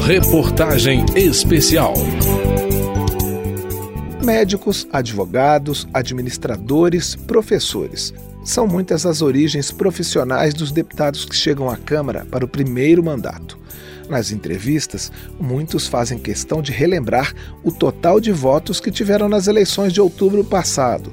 Reportagem especial. Médicos, advogados, administradores, professores. São muitas as origens profissionais dos deputados que chegam à Câmara para o primeiro mandato. Nas entrevistas, muitos fazem questão de relembrar o total de votos que tiveram nas eleições de outubro passado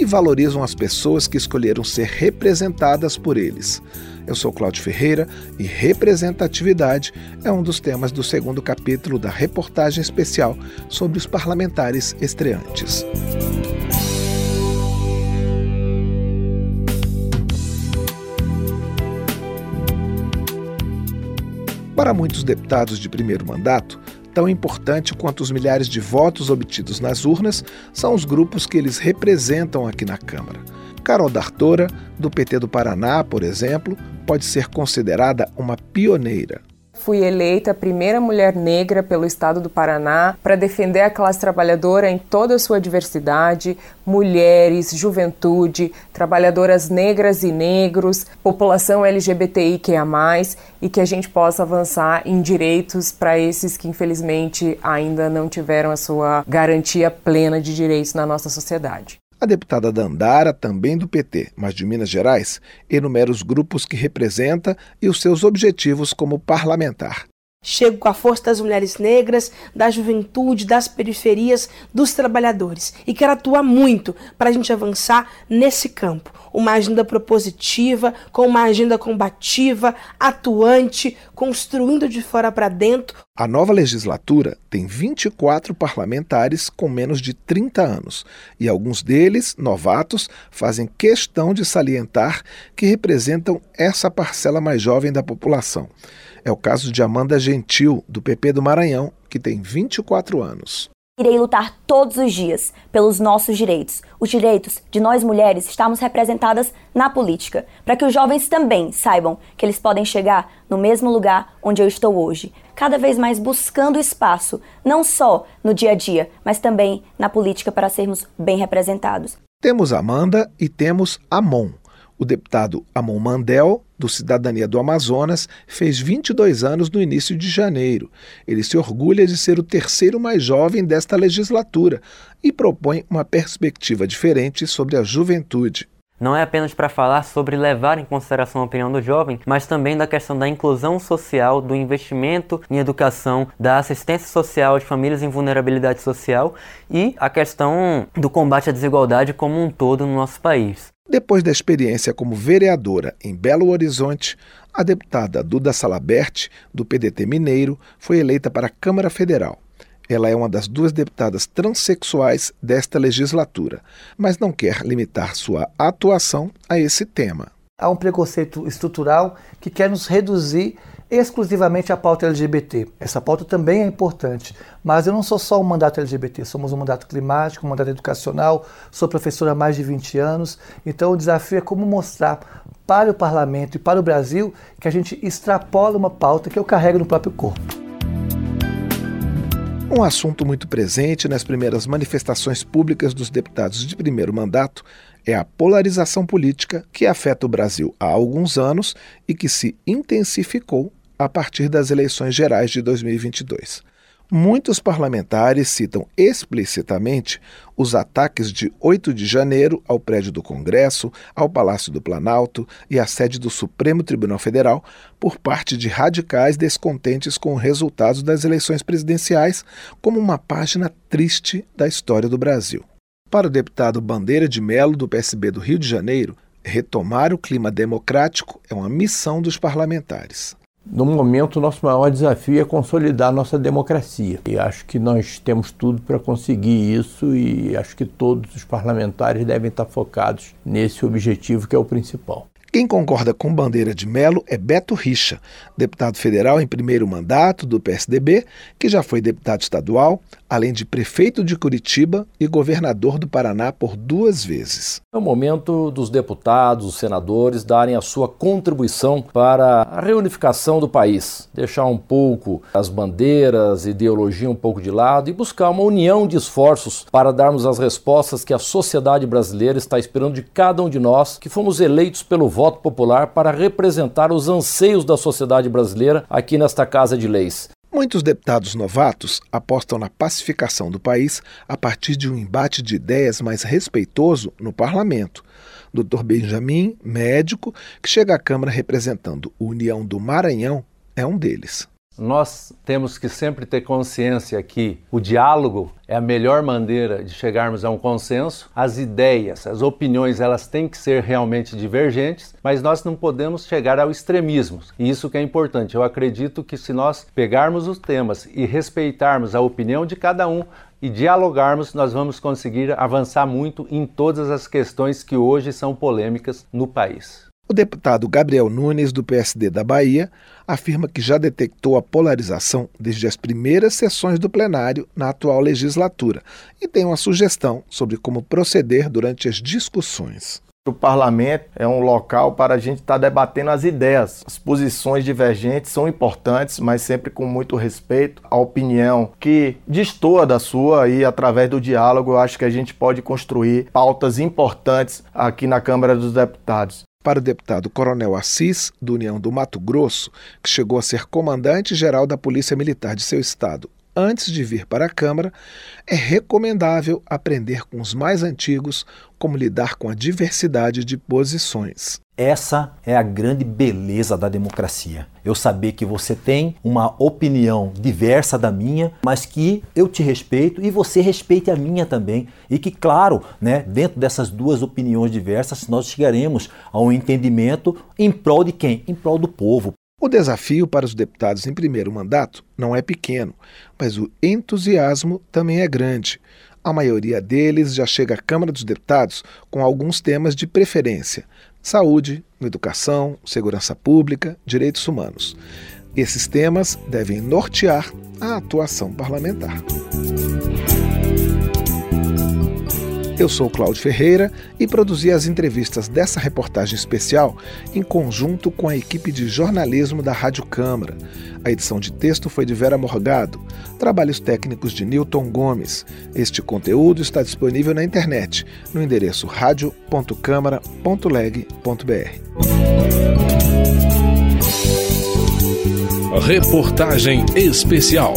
e valorizam as pessoas que escolheram ser representadas por eles. Eu sou Cláudio Ferreira e representatividade é um dos temas do segundo capítulo da reportagem especial sobre os parlamentares estreantes. Para muitos deputados de primeiro mandato, tão importante quanto os milhares de votos obtidos nas urnas são os grupos que eles representam aqui na Câmara. Carol D'Artora, do PT do Paraná, por exemplo, pode ser considerada uma pioneira. Fui eleita a primeira mulher negra pelo estado do Paraná para defender a classe trabalhadora em toda a sua diversidade, mulheres, juventude, trabalhadoras negras e negros, população LGBTIQA+, e que a gente possa avançar em direitos para esses que infelizmente ainda não tiveram a sua garantia plena de direitos na nossa sociedade. A deputada Dandara, também do PT, mas de Minas Gerais, enumera os grupos que representa e os seus objetivos como parlamentar. Chego com a força das mulheres negras, da juventude, das periferias, dos trabalhadores. E quero atuar muito para a gente avançar nesse campo. Uma agenda propositiva, com uma agenda combativa, atuante, construindo de fora para dentro. A nova legislatura tem 24 parlamentares com menos de 30 anos. E alguns deles, novatos, fazem questão de salientar que representam essa parcela mais jovem da população. É o caso de Amanda Gentil, do PP do Maranhão, que tem 24 anos. Irei lutar todos os dias pelos nossos direitos, os direitos de nós mulheres estarmos representadas na política, para que os jovens também saibam que eles podem chegar no mesmo lugar onde eu estou hoje, cada vez mais buscando espaço, não só no dia a dia, mas também na política para sermos bem representados. Temos Amanda e temos Amon. O deputado Amon Mandel, do Cidadania do Amazonas, fez 22 anos no início de janeiro. Ele se orgulha de ser o terceiro mais jovem desta legislatura e propõe uma perspectiva diferente sobre a juventude não é apenas para falar sobre levar em consideração a opinião do jovem, mas também da questão da inclusão social, do investimento em educação, da assistência social de famílias em vulnerabilidade social e a questão do combate à desigualdade como um todo no nosso país. Depois da experiência como vereadora em Belo Horizonte, a deputada Duda Salabert, do PDT Mineiro, foi eleita para a Câmara Federal. Ela é uma das duas deputadas transexuais desta legislatura, mas não quer limitar sua atuação a esse tema. Há um preconceito estrutural que quer nos reduzir exclusivamente à pauta LGBT. Essa pauta também é importante, mas eu não sou só um mandato LGBT, somos um mandato climático, um mandato educacional, sou professora há mais de 20 anos, então o desafio é como mostrar para o parlamento e para o Brasil que a gente extrapola uma pauta que eu carrego no próprio corpo. Um assunto muito presente nas primeiras manifestações públicas dos deputados de primeiro mandato é a polarização política que afeta o Brasil há alguns anos e que se intensificou a partir das eleições gerais de 2022. Muitos parlamentares citam explicitamente os ataques de 8 de janeiro ao prédio do Congresso, ao Palácio do Planalto e à sede do Supremo Tribunal Federal por parte de radicais descontentes com o resultado das eleições presidenciais, como uma página triste da história do Brasil. Para o deputado Bandeira de Melo, do PSB do Rio de Janeiro, retomar o clima democrático é uma missão dos parlamentares. No momento, o nosso maior desafio é consolidar nossa democracia. E acho que nós temos tudo para conseguir isso e acho que todos os parlamentares devem estar focados nesse objetivo que é o principal. Quem concorda com Bandeira de Melo é Beto Richa, deputado federal em primeiro mandato do PSDB, que já foi deputado estadual, além de prefeito de Curitiba e governador do Paraná por duas vezes. É o momento dos deputados, os senadores darem a sua contribuição para a reunificação do país, deixar um pouco as bandeiras, ideologia um pouco de lado e buscar uma união de esforços para darmos as respostas que a sociedade brasileira está esperando de cada um de nós que fomos eleitos pelo voto voto popular para representar os anseios da sociedade brasileira aqui nesta Casa de Leis. Muitos deputados novatos apostam na pacificação do país a partir de um embate de ideias mais respeitoso no parlamento. Dr. Benjamin, médico, que chega à Câmara representando União do Maranhão, é um deles. Nós temos que sempre ter consciência que o diálogo é a melhor maneira de chegarmos a um consenso. As ideias, as opiniões, elas têm que ser realmente divergentes, mas nós não podemos chegar ao extremismo. E isso que é importante. Eu acredito que se nós pegarmos os temas e respeitarmos a opinião de cada um, e dialogarmos, nós vamos conseguir avançar muito em todas as questões que hoje são polêmicas no país. O deputado Gabriel Nunes, do PSD da Bahia, afirma que já detectou a polarização desde as primeiras sessões do plenário na atual legislatura e tem uma sugestão sobre como proceder durante as discussões. O parlamento é um local para a gente estar tá debatendo as ideias. As posições divergentes são importantes, mas sempre com muito respeito. A opinião que destoa da sua e através do diálogo eu acho que a gente pode construir pautas importantes aqui na Câmara dos Deputados para o deputado Coronel Assis, do União do Mato Grosso, que chegou a ser comandante-geral da Polícia Militar de seu estado antes de vir para a Câmara, é recomendável aprender com os mais antigos como lidar com a diversidade de posições. Essa é a grande beleza da democracia. Eu saber que você tem uma opinião diversa da minha, mas que eu te respeito e você respeite a minha também. E que, claro, né, dentro dessas duas opiniões diversas, nós chegaremos a um entendimento em prol de quem? Em prol do povo. O desafio para os deputados em primeiro mandato não é pequeno, mas o entusiasmo também é grande. A maioria deles já chega à Câmara dos Deputados com alguns temas de preferência: saúde, educação, segurança pública, direitos humanos. Esses temas devem nortear a atuação parlamentar. Eu sou Cláudio Ferreira e produzi as entrevistas dessa reportagem especial em conjunto com a equipe de jornalismo da Rádio Câmara. A edição de texto foi de Vera Morgado, trabalhos técnicos de Newton Gomes. Este conteúdo está disponível na internet, no endereço radio.câmara.leg.br. Reportagem especial.